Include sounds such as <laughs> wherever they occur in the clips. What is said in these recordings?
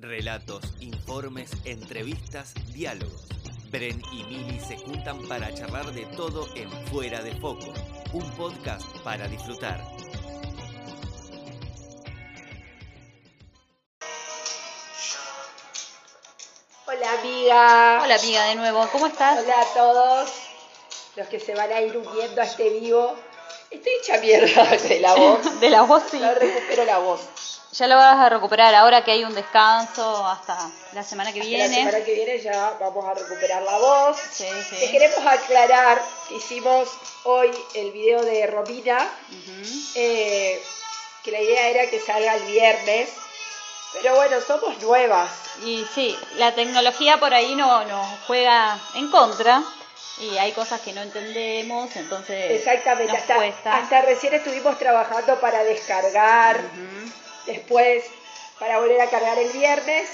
Relatos, informes, entrevistas, diálogos. Bren y Mili se juntan para charlar de todo en Fuera de Foco, un podcast para disfrutar. Hola amiga. Hola amiga de nuevo, ¿cómo estás? Hola a todos los que se van a ir uniendo a este vivo. Estoy hecha mierda <laughs> de la voz. <laughs> De la voz sí. No recupero la voz. Ya lo vas a recuperar ahora que hay un descanso hasta la semana que Hasta viene. La semana que viene ya vamos a recuperar la voz. Sí, sí. Te queremos aclarar que hicimos hoy el video de Romina, eh, que la idea era que salga el viernes. Pero bueno, somos nuevas. Y sí, la tecnología por ahí no nos juega en contra y hay cosas que no entendemos, entonces Exactamente. nos Hasta, cuesta. hasta recién estuvimos trabajando para descargar. Después para volver a cargar el viernes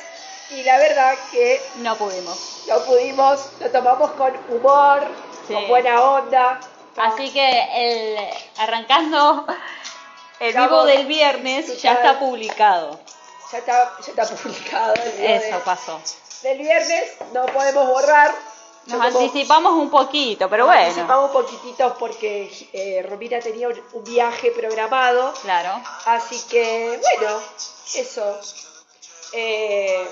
y la verdad que No pudimos. lo pudimos, lo tomamos con humor, Sí. con buena onda. Así que el arrancando el vivo del viernes ya está publicado. Ya está, ya está publicado el video Eso de- pasó. del viernes, no podemos borrar. Nos como- anticipamos un poquito, pero nos bueno. anticipamos un poquitito porque eh, Romina tenía un, viaje programado, Claro. así que bueno, eso. Eh,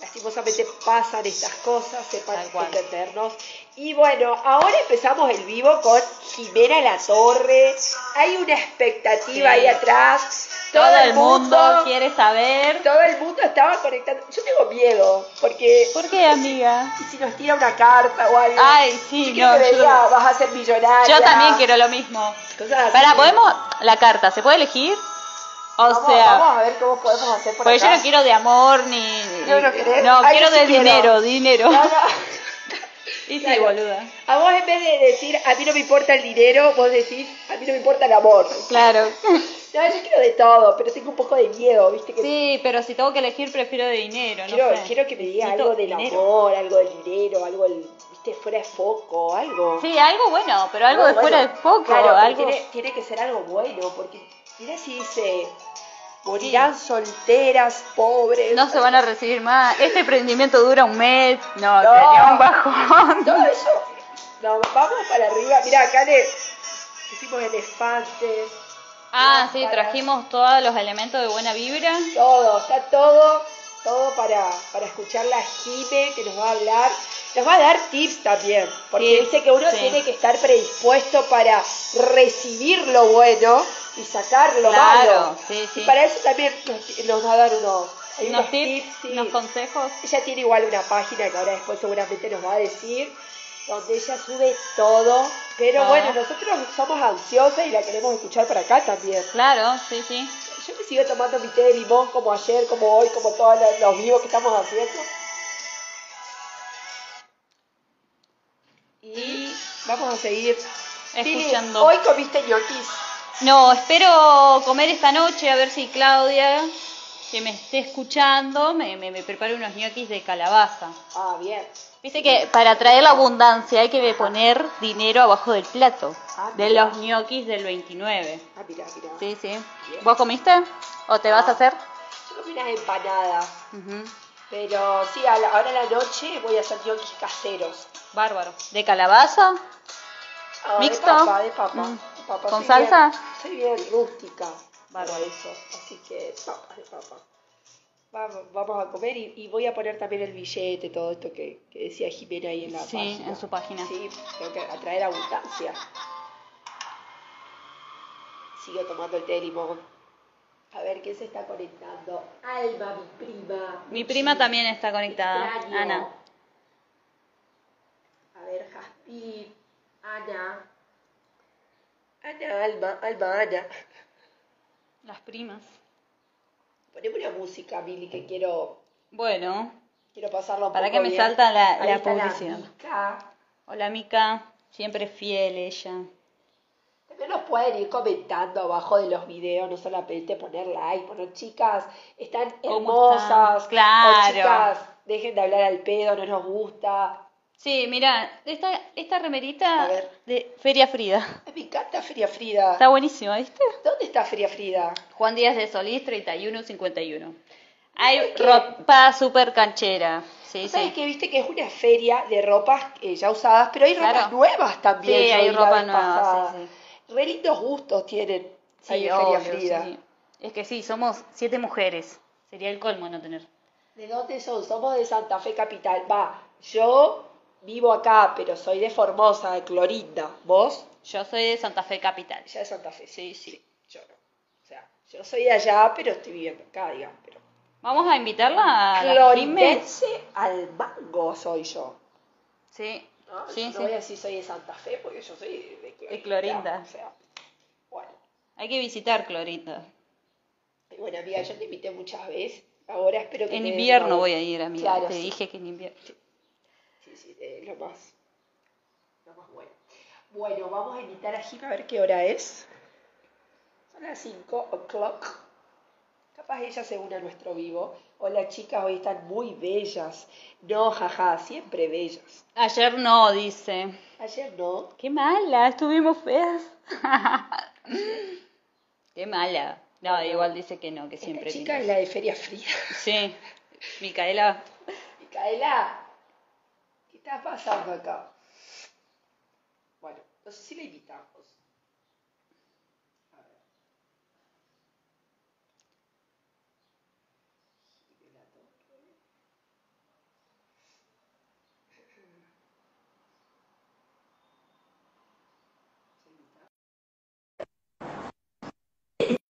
lastimosamente pasan estas cosas, sepan entendernos. Y bueno, ahora empezamos el vivo con Jimena La Torre. Hay una expectativa Sí. ahí atrás. Todo, el mundo, quiere saber. Todo el mundo estaba conectando. Yo tengo miedo, porque ¿Por qué, amiga? ¿y si nos tira una carta o algo. Ay, sí, Yo no. me Yo, vas a ser millonaria. yo también quiero lo mismo. Cosas así. Para, ¿podemos? La carta, ¿se puede elegir? O Vamos, sea, vamos a ver cómo podemos hacer por porque acá. yo no quiero de amor ni. No, no querés. No, Ay, quiero sí de quiero. dinero, dinero. No, no. <laughs> Y sí, Claro. boluda. A vos en vez de decir, a mí no me importa el dinero, vos decís, a mí no me importa el amor. Claro. No, yo quiero de todo, pero tengo un poco de miedo, ¿viste? Que Sí, pero si tengo que elegir, prefiero de dinero. No quiero, sé. quiero que me diga Necesito algo del dinero. amor, algo del dinero, algo del, ¿viste? Fuera de foco, algo. Sí, algo bueno, pero algo de bueno. fuera de foco. Claro, algo... tiene, tiene que ser algo bueno, porque mira si dice, morirán solteras, pobres. No se van a recibir más. Este emprendimiento dura un mes. No, No. sería un bajón. Todo eso, no, vamos para arriba. Mira, acá le pusimos elefantes. Ah, sí, trajimos todos los elementos de buena vibra. Todo, está todo, todo para, para escuchar la Jime que nos va a hablar. Nos va a dar tips también, porque Tips, dice que uno sí. tiene que estar predispuesto para recibir lo bueno y sacar lo Claro, malo. sí, sí. Y para eso también nos, nos va a dar unos, Unos tips, sí. unos consejos. Ella tiene igual una página que ahora después seguramente nos va a decir, donde ella sube todo. Pero Ah. bueno, nosotros somos ansiosas y la queremos escuchar para acá también. Claro, sí, sí. Yo me sigo tomando mi té de limón como ayer, como hoy, como todos los, vivos que estamos haciendo. Y vamos a seguir. Escuchando. hoy comiste ñoquis. No, espero comer esta noche a ver si Claudia, que me esté escuchando, me, me, me prepare unos ñoquis de calabaza. Ah, bien. Viste que para atraer la abundancia hay que poner dinero abajo del plato. Ah, De los ñoquis del 29. Ah, mira, mira. Sí, sí. Bien. ¿Vos comiste? ¿O te vas a hacer? Yo comí unas empanadas. Pero sí, a la- ahora a la noche voy a hacer ñoquis caseros. Bárbaro. ¿De calabaza? Ah, ¿Mixto? De papa, de papa. Mm. de papa. ¿Con salsa? bien- soy bien rústica. Eso. Así que papas de papa. Vamos, vamos a comer y, y voy a poner también el billete, todo esto que, que decía Jimena ahí en la Sí, página. en su página. Sí, tengo que atraer abundancia. Sigo tomando el té de limón. A ver quién se está conectando. Alma, mi prima. Mi prima también está conectada, Extraño. Ana. A ver, Jaspi, Ana. Ana, Alma, Alma, Ana. Las primas. Poneme una música, Mili, que quiero, Bueno. quiero pasarlo Para que me bien. salta la- Ahí la está publicidad. Mica. Hola, Mica. Siempre fiel ella. También nos pueden ir comentando abajo de los videos, no solamente poner like, poner chicas, están ¿Cómo hermosas. están? Claro. O chicas, dejen de hablar al pedo, no nos gusta. Sí, mira, esta, esta remerita A ver. de Feria Frida. Me encanta Feria Frida. Está buenísima, ¿viste? ¿Dónde está Feria Frida? Juan Díaz de Solís, 3151. Hay ropa súper canchera. Sí, ¿Sabes sí. que viste que es una feria de ropas eh, ya usadas, pero hay ropas Claro. nuevas Sí, también? yo hay vi la ropa vez nueva. Sí, sí. Re lindos gustos tienen. Sí, ahí en obvio, Feria Frida. sí. Es que sí, somos siete mujeres. Sería el colmo no tener. ¿De dónde son? Somos de Santa Fe Capital. Va, yo vivo acá, pero soy de Formosa, de Clorinda. ¿Vos? Yo soy de Santa Fe Capital. Ya de Santa Fe. Sí, sí. Yo no. O sea, yo soy de allá, pero estoy viviendo acá, digamos. Pero... Vamos a invitarla a la. Clorindense al mango soy yo. Sí, ¿no? sí, sí. voy a decir soy de Santa Fe porque yo soy de Clorinda. De Clorinda. O sea, bueno. Hay que visitar Clorinda. Y Bueno, amiga, yo te invité muchas veces. Ahora espero que En invierno voy a ir, amiga. Claro, Te sí. dije que en invierno. Es lo más, lo más bueno. Bueno, vamos a invitar a Jim a ver qué hora es. Son las 5 o'clock. Capaz ella se une a nuestro vivo. Hola chicas, hoy están muy bellas. No, jaja, siempre bellas. Ayer no, dice. Ayer no. Qué mala, estuvimos feas. <laughs> Qué mala. No, igual dice que no, que siempre. Esta chica es la de Feria Fría. Sí, Micaela. Micaela, ¿qué está pasando acá? Bueno, no sé si la invitamos. A ver.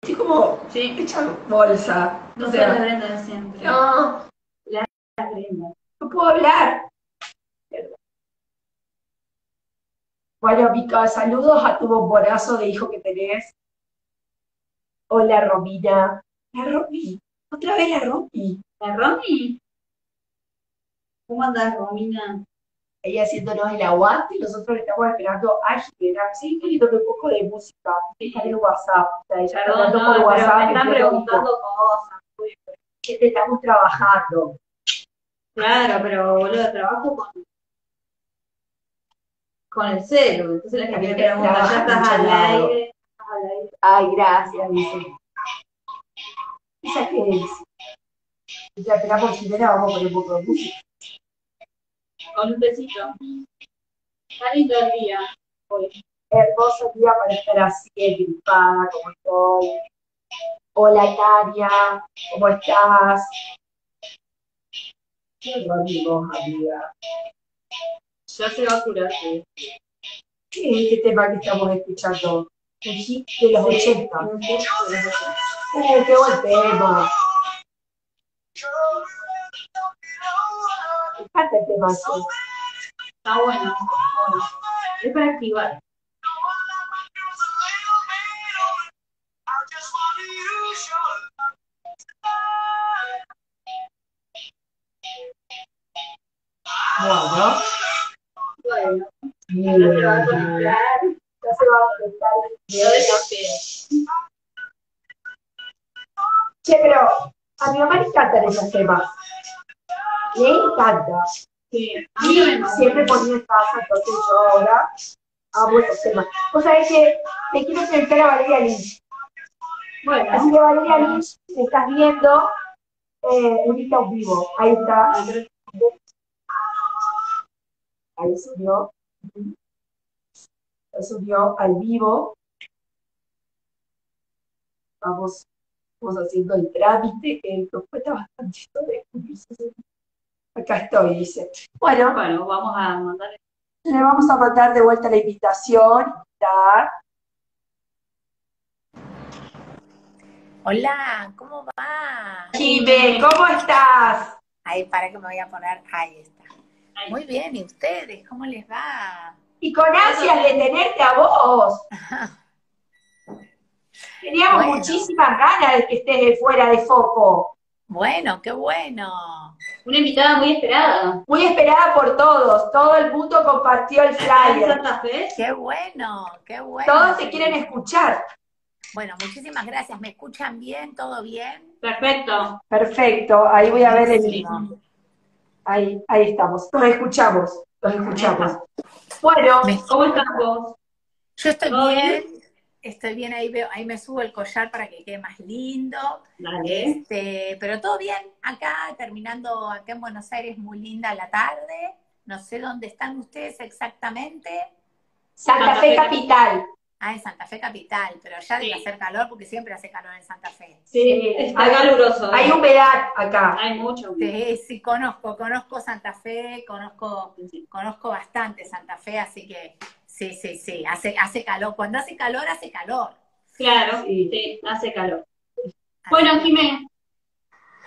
Estoy como Sí. hecha bolsa. No O sé sea, la Brenda de siempre. no, Brenda. no puedo hablar. Bueno, Mica, saludos a tu bombonazo de hijo que tenés. Hola, Romina. La Romy. Otra vez la Romy. ¿La Romy? ¿Cómo andas, Romina? Ella haciéndonos el aguante y nosotros estamos esperando a Jimena. Sí, queriendo un poco de música. Está en el WhatsApp. O sea, ella está Perdón, no, por WhatsApp. me están preguntando cosas. Te estamos trabajando. Claro, pero boludo, trabajo con, con el celu. Entonces la gente pregunta, ¿ya estás al aire? Ay, gracias, dice. ¿Esa qué es? Ya esperamos Jimena, vamos a poner un poco de música. Con un besito. Está lindo el día. hoy. Hermoso día para estar así, gripada, como estoy. Hola, Tania, ¿cómo estás? ¿Qué dormimos, amiga? Ya se va a curar. sí. ¿Qué es este tema que estamos escuchando? El hit de los 80. Un poco de los dos. ¡Uh, qué buen tema! Me encanta el tema. sí. Está bueno. bueno. Es para activar. Bueno, Bueno, se va a conectar. Ya se va a conectar. Yo deseo Che, pero a mi mamá le encantan esos temas. Le encanta. Sí, a mí siempre ponía en casa, entonces yo ahora amo esos temas. O sea, es que te quiero presentar a Valeria Lynch. Bueno, Así que Valeria Lynch, si estás viendo, eh, unita un vivo. Ahí está. Ahí subió. Ahí subió al vivo. Vamos, vamos haciendo el trámite, que nos cuesta bastante esto de. Acá estoy, dice. Bueno, bueno, vamos a mandar. le vamos a mandar de vuelta la invitación. invitar. Hola, ¿cómo va? Jimé, ¿cómo estás? Ahí, para que me voy a poner. Ahí está. Muy bien, ¿y ustedes? ¿Cómo les va? Y con ansias de tenerte a vos. <laughs> Teníamos Bueno. muchísimas ganas de que estés fuera de foco. Bueno, qué bueno. Una invitada muy esperada. Muy esperada por todos. Todo el mundo compartió el ¿En flyer. Qué bueno, qué bueno. Todos te quieren escuchar. Bueno, muchísimas gracias. ¿Me escuchan bien? ¿Todo bien? Perfecto. Perfecto. Ahí voy a ver el. Ahí, ahí estamos. Los escuchamos. Los escuchamos. Bueno, ¿Cómo estás vos? Yo estoy ¿Todo bien. estoy bien, ahí veo, ahí me subo el collar para que quede más lindo. Dale. Este, pero todo bien, acá terminando acá en Buenos Aires, muy linda la tarde. No sé dónde están ustedes exactamente. Santa Fe. Capital. Ah, en Santa Fe Capital, pero ya debe Sí. hacer calor porque siempre hace calor en Santa Fe. Sí, Está hay, caluroso. hay humedad acá. Hay mucho. Sí, sí, conozco, conozco Santa Fe, conozco, Sí. conozco bastante Santa Fe, así que sí, sí, sí, hace, hace calor. Cuando hace calor, hace calor. Claro, Sí. sí, hace calor. Así Bueno, Jimé,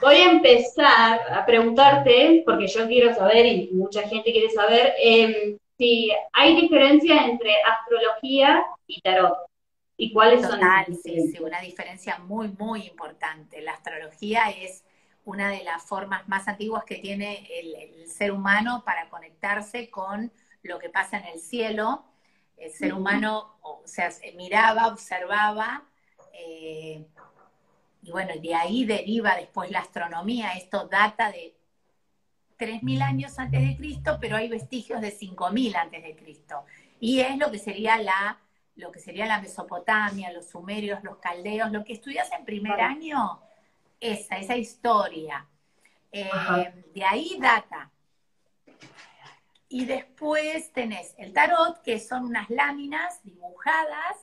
voy a empezar a preguntarte, porque yo quiero saber y mucha gente quiere saber, em, si hay diferencia entre astrología y tarot. ¿Y cuáles son Total, sí, sí, una diferencia muy, muy importante. La astrología es una de las formas más antiguas que tiene el, el ser humano para conectarse con lo que pasa en el cielo. El ser humano, o sea, miraba, observaba, eh, y bueno, de ahí deriva después la astronomía. Esto data de 3.000 años antes de Cristo, pero hay vestigios de 5.000 antes de Cristo. Y es lo que sería la lo que sería la Mesopotamia, los sumerios, los caldeos, lo que estudias en primer año, esa, esa historia. Eh, de ahí data. Y después tenés el tarot, que son unas láminas dibujadas,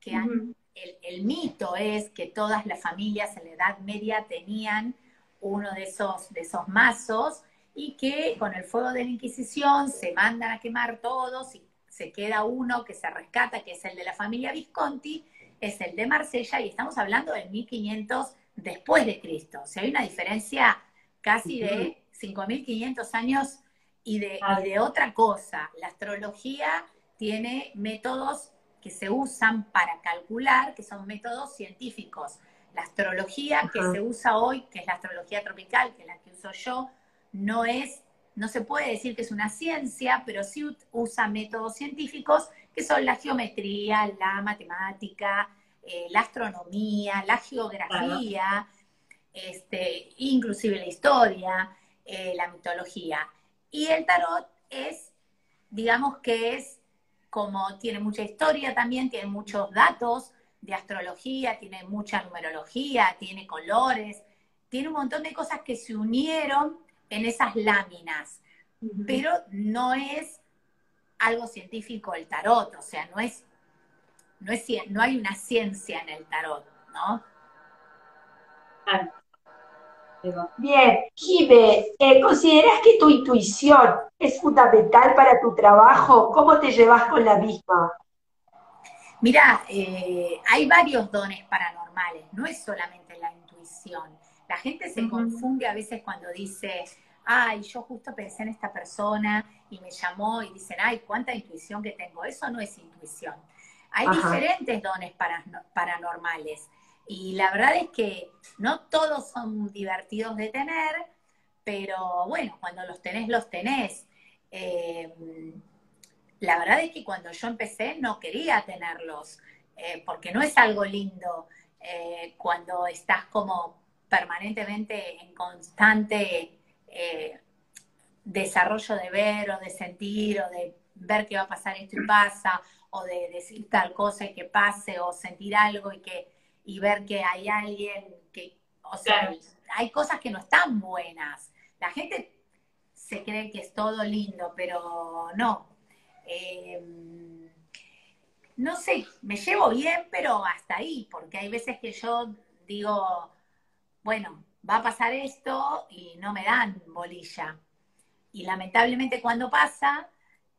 que han- el, el mito es que todas las familias en la Edad Media tenían uno de esos, de esos mazos y que con el fuego de la Inquisición se mandan a quemar todos y se queda uno que se rescata, que es el de la familia Visconti, es el de Marsella y estamos hablando del 1500 después de Cristo. O sea, hay una diferencia casi de 5500 años y de, y de otra cosa. La astrología tiene métodos que se usan para calcular, que son métodos científicos. La astrología que se usa hoy, que es la astrología tropical, que es la que uso yo, no es, no se puede decir que es una ciencia, pero sí usa métodos científicos que son la geometría, la matemática, eh, la astronomía, la geografía, este, inclusive la historia, eh, la mitología. Y el tarot es, digamos que es como tiene mucha historia también, tiene muchos datos de astrología, tiene mucha numerología, tiene colores, tiene un montón de cosas que se unieron en esas láminas, pero no es algo científico el tarot, o sea, no es, no es, no hay una ciencia en el tarot, ¿no? Va. Bien, Jime, eh, ¿consideras que tu intuición es fundamental para tu trabajo? ¿Cómo te llevas con la misma? Mira, eh, hay varios dones paranormales, no es solamente la intuición. La gente se confunde a veces cuando dice, ay, yo justo pensé en esta persona y me llamó y dicen, ay, cuánta intuición que tengo. Eso no es intuición. Hay Ajá. diferentes dones para- paranormales y la verdad es que no todos son divertidos de tener, pero bueno, cuando los tenés, los tenés. Eh, la verdad es que cuando yo empecé no quería tenerlos, eh, porque no es algo lindo eh, cuando estás como permanentemente en constante eh, desarrollo de ver o de sentir o de ver que va a pasar esto y pasa, o de decir tal cosa y que pase, o sentir algo y que y ver que hay alguien que, o sea, Claro. hay cosas que no están buenas. La gente se cree que es todo lindo, pero no. Eh, no sé, me llevo bien, pero hasta ahí, porque hay veces que yo digo, bueno, va a pasar esto y no me dan bolilla. Y lamentablemente cuando pasa,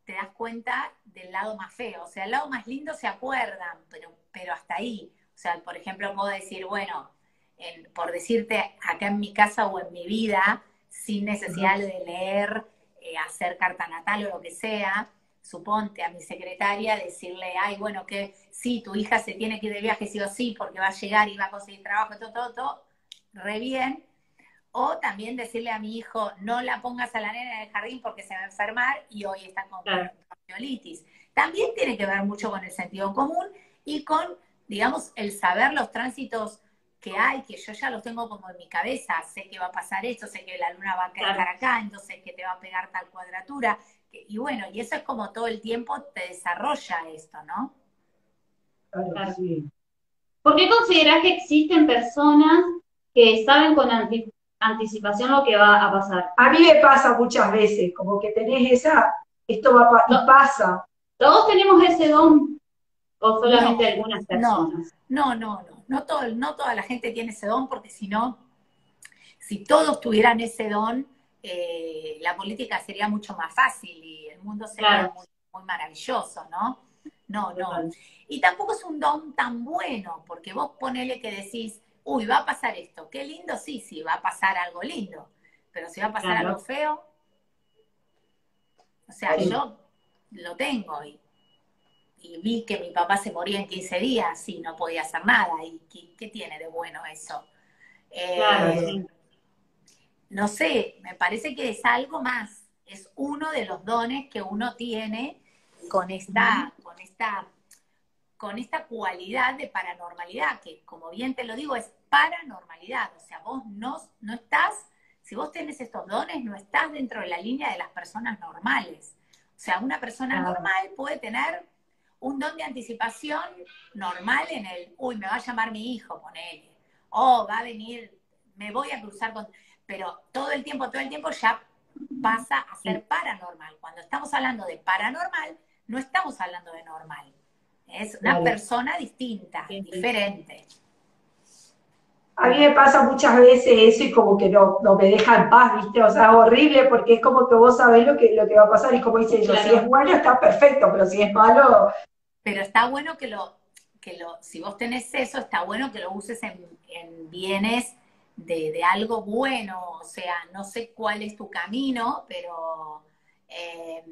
te das cuenta del lado más feo. O sea, el lado más lindo se acuerdan, pero, pero hasta ahí. O sea, por ejemplo, puedo decir, bueno, en- por decirte acá en mi casa o en mi vida, sin necesidad de leer, eh, hacer carta natal o lo que sea, suponte a mi secretaria decirle, ay, bueno, que sí, tu hija se tiene que ir de viaje sí o sí porque va a llegar y va a conseguir trabajo, todo, todo, todo, re bien. O también decirle a mi hijo, no la pongas a la nena en el jardín porque se va a enfermar y hoy está con Claro. poliomelitis. También tiene que ver mucho con el sentido común y con, digamos, el saber los tránsitos que hay, que yo ya los tengo como en mi cabeza, sé que va a pasar esto, sé que la luna va a quedar acá, entonces que te va a pegar tal cuadratura, y bueno, y eso es como todo el tiempo te desarrolla esto, ¿no? Claro. ¿Por qué consideras que existen personas que saben con anticipación lo que va a pasar? A mí me pasa muchas veces, como que tenés esa, esto va a y pasa. Todos tenemos ese don, o solamente algunas personas. No, no, no, no, todo, no toda la gente tiene ese don, porque si no, si todos tuvieran ese don, eh, la política sería mucho más fácil y el mundo sería muy, muy maravilloso, ¿no? No, no. Y tampoco es un don tan bueno, porque vos ponele que decís, uy, va a pasar esto, qué lindo, sí, sí, va a pasar algo lindo, pero si va a pasar algo feo, o sea, yo lo tengo y, vi que mi papá se moría en 15 días y no podía hacer nada, y ¿qué, tiene de bueno eso? Eh, no sé, me parece que es algo más, es uno de los dones que uno tiene con esta, con esta, con esta cualidad de paranormalidad, que como bien te lo digo, es paranormalidad. O sea, vos no, no estás, si vos tenés estos dones, no estás dentro de la línea de las personas normales. O sea, una persona normal puede tener un don de anticipación normal en el, uy, me va a llamar mi hijo, con él, o va a venir, me voy a cruzar con, pero todo el tiempo, todo el tiempo ya pasa a ser paranormal. Cuando estamos hablando de paranormal, no estamos hablando de normal. Es una persona distinta, diferente. A mí me pasa muchas veces eso y como que no, no me deja en paz, ¿viste? O sea, horrible porque es como que vos sabés lo que, lo que va a pasar y como dice yo, si es bueno está perfecto, pero si es malo... Pero está bueno que lo, que lo, si vos tenés eso, está bueno que lo uses en, en bienes de, de, algo bueno, o sea, no sé cuál es tu camino, pero eh,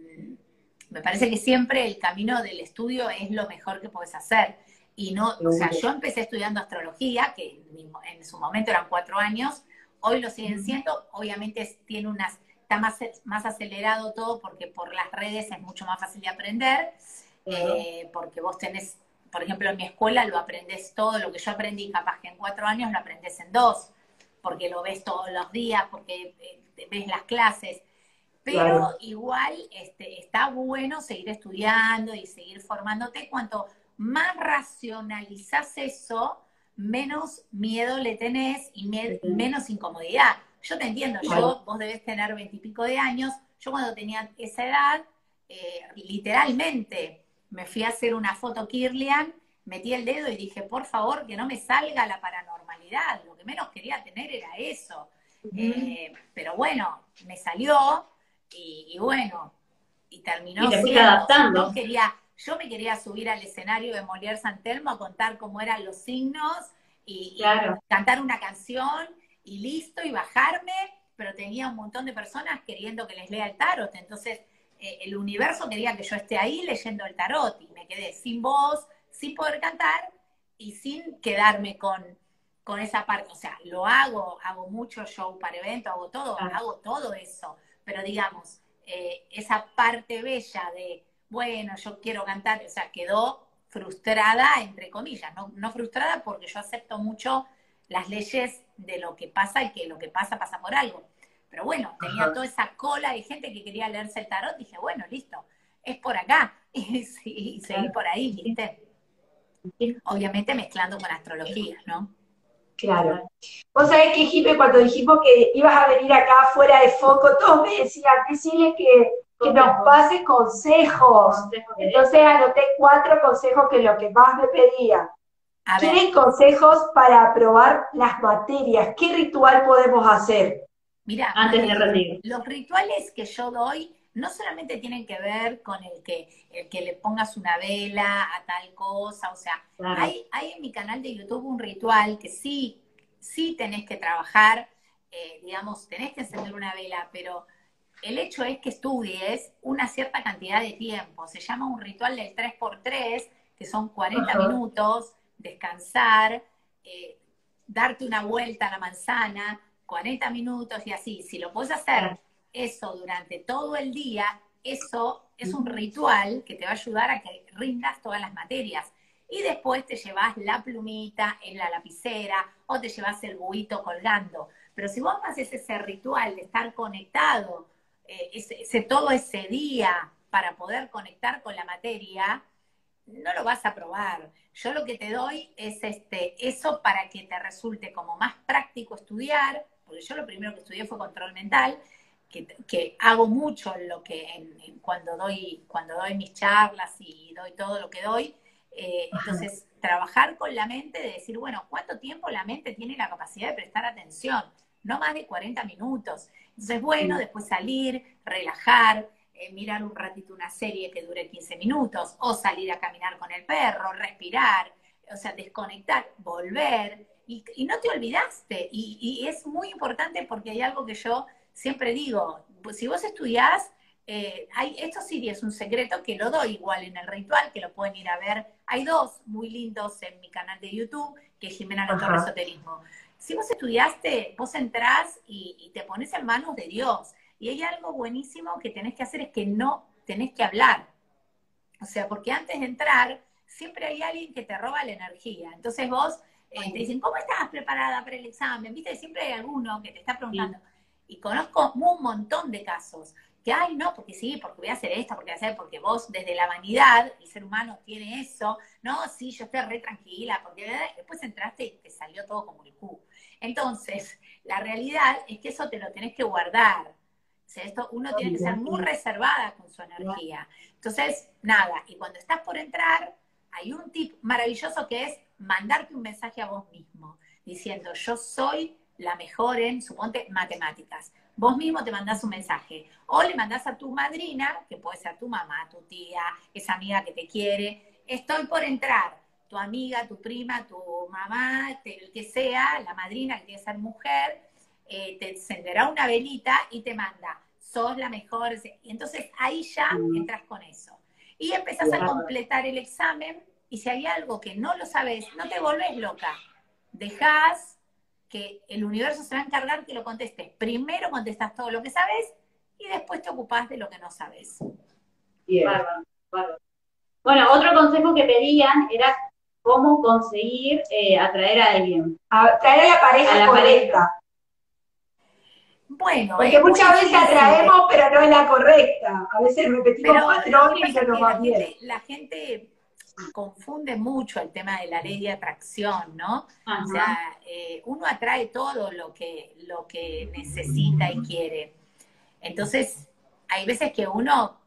me parece que siempre el camino del estudio es lo mejor que puedes hacer. Y no, o sea, yo empecé estudiando astrología, que en su momento eran cuatro años, hoy lo siguen siendo, obviamente tiene unas, está más, más acelerado todo porque por las redes es mucho más fácil de aprender, eh, porque vos tenés, por ejemplo, en mi escuela lo aprendes todo, lo que yo aprendí capaz que en cuatro años lo aprendes en dos, porque lo ves todos los días, porque eh, ves las clases. Pero igual este, está bueno seguir estudiando y seguir formándote. Cuanto más racionalizas eso, menos miedo le tenés y menos incomodidad. Yo te entiendo, yo, vos debes tener veintipico de años. Yo cuando tenía esa edad, eh, literalmente me fui a hacer una foto Kirlian, metí el dedo y dije, por favor, que no me salga la Lo que menos quería tener era eso. Eh, pero bueno, me salió y, bueno, y terminó y adaptando. Yo, quería, yo me quería subir al escenario de Molière San Telmo a contar cómo eran los signos y, cantar una canción y listo, y bajarme, pero tenía un montón de personas queriendo que les lea el tarot. Entonces, eh, el universo quería que yo esté ahí leyendo el tarot y me quedé sin voz, sin poder cantar y sin quedarme con, con esa parte. O sea, lo hago, hago mucho show para eventos, hago todo, hago todo eso pero digamos, eh, esa parte bella de, bueno, yo quiero cantar, o sea, quedó frustrada, entre comillas, no, no frustrada porque yo acepto mucho las leyes de lo que pasa y que lo que pasa pasa por algo. Pero bueno, tenía toda esa cola de gente que quería leerse el tarot, dije, bueno, listo, es por acá, <laughs> y, seguí por ahí, ¿viste? Obviamente mezclando con astrología, ¿no? Claro. Vos sabés que, Jipe, cuando dijimos que ibas a venir acá fuera de foco, todos me decían, decirle que, que nos pase consejos. Entonces anoté cuatro consejos que lo que más me pedía. ¿Quieren consejos para aprobar las materias? ¿Qué ritual podemos hacer? Mira, antes de rendir. Los rituales que yo doy no solamente tienen que ver con el que, el que le pongas una vela a tal cosa, o sea, hay, hay en mi canal de YouTube un ritual que sí, sí tenés que trabajar, eh, digamos, tenés que encender una vela, pero el hecho es que estudies una cierta cantidad de tiempo. Se llama un ritual del 3x3, que son 40 minutos, descansar, eh, darte una vuelta a la manzana, 40 minutos y así. Si lo puedes hacer eso durante todo el día, eso es un ritual que te va a ayudar a que rindas todas las materias. Y después te llevas la plumita en la lapicera o te llevas el buito colgando. Pero si vos haces ese ritual de estar conectado eh, ese, todo ese día para poder conectar con la materia, no lo vas a probar. Yo lo que te doy es este, eso para que te resulte como más práctico estudiar, porque yo lo primero que estudié fue control mental, que, hago mucho lo que cuando doy cuando doy mis charlas y doy todo lo que doy. Eh, entonces, trabajar con la mente de decir, bueno, ¿cuánto tiempo la mente tiene la capacidad de prestar atención? No más de 40 minutos. Entonces, bueno, después salir, relajar, eh, mirar un ratito una serie que dure 15 minutos, o salir a caminar con el perro, respirar, o sea, desconectar, volver, y, no te olvidaste. y, es muy importante porque hay algo que yo siempre digo, pues, si vos estudiás, eh, hay, esto sí es un secreto que lo doy igual en el ritual, que lo pueden ir a ver. Hay dos muy lindos en mi canal de YouTube, que es Jimena La Torre Esoterismo. Si vos estudiaste, vos entrás y, y, te pones en manos de Dios. Y hay algo buenísimo que tenés que hacer, es que no tenés que hablar. O sea, porque antes de entrar, siempre hay alguien que te roba la energía. Entonces vos eh, te dicen, ¿cómo estás preparada para el examen? Viste, siempre hay alguno que te está preguntando. Y conozco un montón de casos que, ay, no, porque sí, porque voy a hacer esto, porque voy a hacer, porque vos desde la vanidad, el ser humano tiene eso, no, sí, yo estoy re tranquila, porque después entraste y te salió todo como el cu. Entonces, la realidad es que eso te lo tenés que guardar. O sea, esto uno tiene que ser muy reservada con su energía. Entonces, nada, y cuando estás por entrar, hay un tip maravilloso que es mandarte un mensaje a vos mismo, diciendo, yo soy la mejor en, suponte, matemáticas. Vos mismo te mandás un mensaje. O le mandás a tu madrina, que puede ser tu mamá, tu tía, esa amiga que te quiere. Estoy por entrar. Tu amiga, tu prima, tu mamá, el que sea, la madrina que quiere ser mujer, eh, te encenderá una velita y te manda, sos la mejor. Y entonces ahí ya entras con eso. Y empezás a completar el examen y si hay algo que no lo sabes, no te volvés loca. Dejás que el universo se va a encargar que lo contestes. Primero contestas todo lo que sabes y después te ocupás de lo que no sabes. Bien. Bueno, otro consejo que pedían era cómo conseguir eh, atraer a alguien. Atraer a la pareja a la correcta. Bueno, porque muchas veces atraemos, pero no es la correcta. A veces repetimos patrones y no va bien. La gente confunde mucho el tema de la ley de atracción, ¿no? O sea, eh, uno atrae todo lo que, lo que necesita y quiere. Entonces, hay veces que uno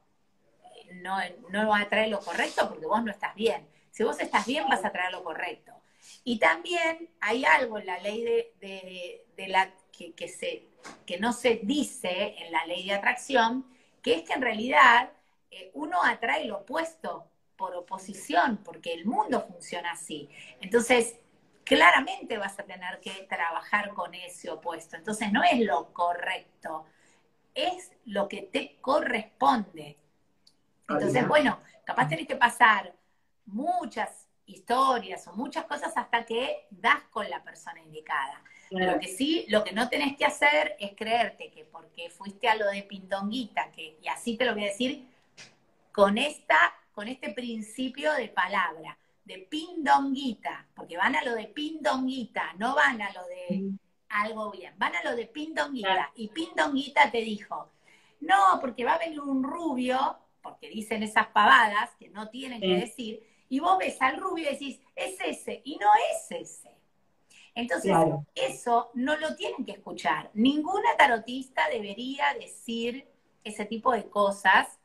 no, no atrae lo correcto porque vos no estás bien. Si vos estás bien, vas a atraer lo correcto. Y también hay algo en la ley de, la que, se, que no se dice en la ley de atracción, que es que en realidad eh, uno atrae lo opuesto por oposición, porque el mundo funciona así. Entonces, claramente vas a tener que trabajar con ese opuesto. Entonces, no es lo correcto, es lo que te corresponde. Entonces, bueno, capaz tenés que pasar muchas historias o muchas cosas hasta que das con la persona indicada. Lo que sí, lo que no tenés que hacer es creerte que porque fuiste a lo de Pindonguita, que, y así te lo voy a decir, con esta con este principio de palabra, de pindonguita, porque van a lo de pindonguita, no van a lo de algo bien, van a lo de pindonguita. Y pindonguita te dijo, no, porque va a venir un rubio, porque dicen esas pavadas que no tienen que decir, y vos ves al rubio y decís, es ese, y no es ese. Entonces, eso no lo tienen que escuchar. Ninguna tarotista debería decir ese tipo de cosas,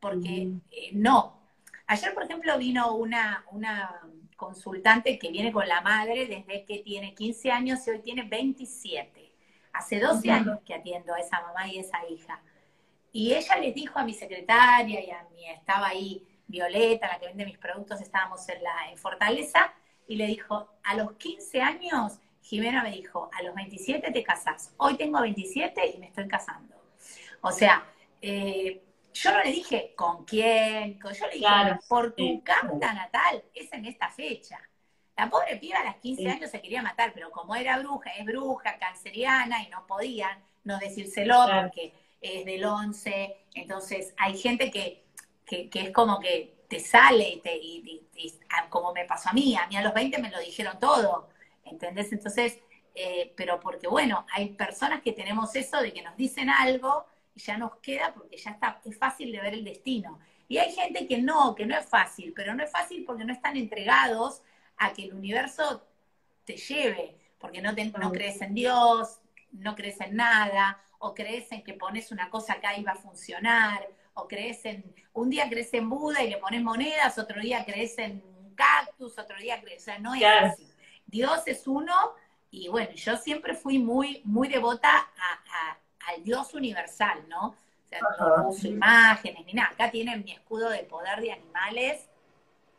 porque mm. eh, no, Ayer, por ejemplo, vino una, una consultante que viene con la madre desde que tiene 15 años y hoy tiene 27. Hace 12 años que atiendo a esa mamá y esa hija. Y ella les dijo a mi secretaria y a mi, estaba ahí Violeta, la que vende mis productos, estábamos en, la, en Fortaleza, y le dijo, a los 15 años, Jimena me dijo, a los 27 te casás. Hoy tengo 27 y me estoy casando. O sea, eh, yo no le dije con quién, yo le dije por tu carta natal, es en esta fecha. La pobre piba a las 15 años se quería matar, pero como era bruja, es bruja, canceriana, y no podían no decírselo porque es del 11. Entonces, hay gente que, que, es como que te sale y, te, y, como me pasó a mí, a mí a los 20 me lo dijeron todo, ¿entendés? Entonces, eh, pero porque bueno, hay personas que tenemos eso de que nos dicen algo ya nos queda porque ya está, es fácil de ver el destino. Y hay gente que no, que no es fácil, pero no es fácil porque no están entregados a que el universo te lleve, porque no, te, no crees en Dios, no crees en nada, o crees en que pones una cosa acá y va a funcionar, o crees en, un día crees en Buda y le pones monedas, otro día crees en un cactus, otro día crees, o sea, no es así. Dios es uno y bueno, yo siempre fui muy, muy devota a, al Dios universal, ¿no? O sea, no uso imágenes ni nada. Acá tienen mi escudo de poder de animales.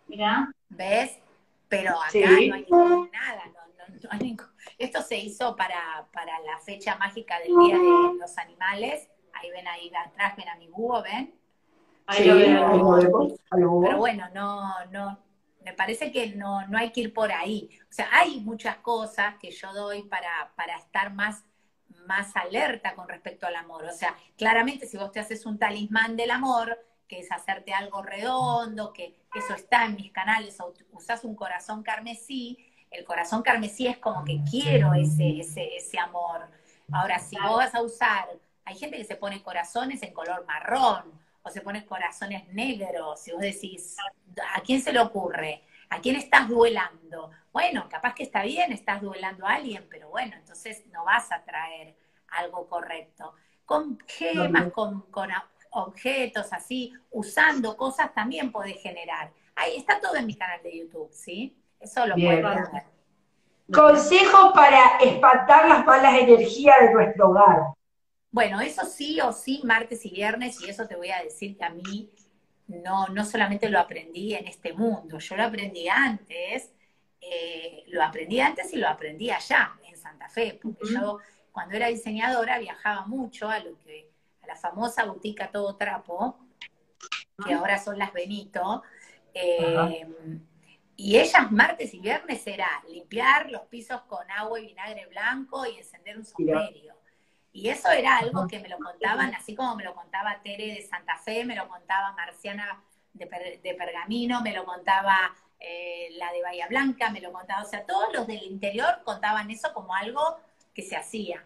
Mira. ¿Ves? Pero acá no hay nada, no, hay <laughs> Esto se hizo para, para la fecha mágica del Día de los Animales. Ahí ven, ahí atrás ven a mi búho, ¿ven? Ahí lo ven, pero bueno, no, no, me parece que no, no hay que ir por ahí. O sea, hay muchas cosas que yo doy para, para estar más, más alerta con respecto al amor. O sea, claramente si vos te haces un talismán del amor, que es hacerte algo redondo, que eso está en mis canales, o usás un corazón carmesí, el corazón carmesí es como que quiero ese, ese, ese amor. Ahora, si vos vas a usar, hay gente que se pone corazones en color marrón, o se pone corazones negros, y vos decís, ¿a quién se le ocurre? ¿A quién estás duelando? Bueno, capaz que está bien, estás duelando a alguien, pero bueno, entonces no vas a traer algo correcto. Con gemas, con, objetos así, usando cosas también podés generar. Ahí está todo en mi canal de YouTube, ¿sí? Eso lo pueden ver. Consejo para espantar las malas energías de nuestro hogar. Bueno, eso sí o sí, martes y viernes, y eso te voy a decir que a mí no, no solamente lo aprendí en este mundo, yo lo aprendí antes, eh, lo aprendí antes y lo aprendí allá, en Santa Fe, porque yo cuando era diseñadora viajaba mucho a lo que, a la famosa boutique Todo Trapo, que ahora son las Benito, eh, y ellas martes y viernes era limpiar los pisos con agua y vinagre blanco y encender un sombrero. Y eso era algo que me lo contaban, así como me lo contaba Tere de Santa Fe, me lo contaba Marciana de, Pergamino, me lo contaba eh, la de Bahía Blanca, me lo contaba, o sea, todos los del interior contaban eso como algo que se hacía.